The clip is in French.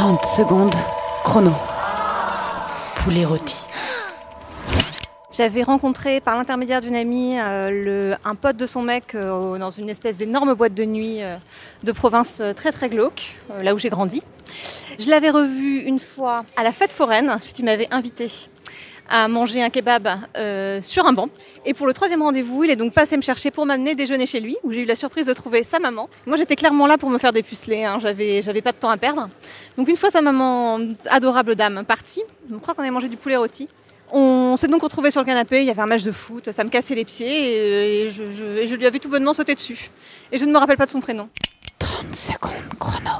30 secondes, chrono. Poulet rôti. J'avais rencontré par l'intermédiaire d'une amie euh, le- un pote de son mec euh, dans une espèce d'énorme boîte de nuit euh, de province euh, très très glauque, euh, là où j'ai grandi. Je l'avais revu une fois à la fête foraine, ensuite il m'avait invité à manger un kebab euh, sur un banc. Et pour le troisième rendez-vous, il est donc passé me chercher pour m'amener déjeuner chez lui, où j'ai eu la surprise de trouver sa maman. Moi j'étais clairement là pour me faire dépuceler, hein, j'avais, j'avais pas de temps à perdre. Donc une fois sa maman, adorable dame, partie, je crois qu'on avait mangé du poulet rôti. On s'est donc retrouvés sur le canapé, il y avait un match de foot, ça me cassait les pieds et je, et je lui avais tout bonnement sauté dessus. Et je ne me rappelle pas de son prénom. 30 secondes, chrono.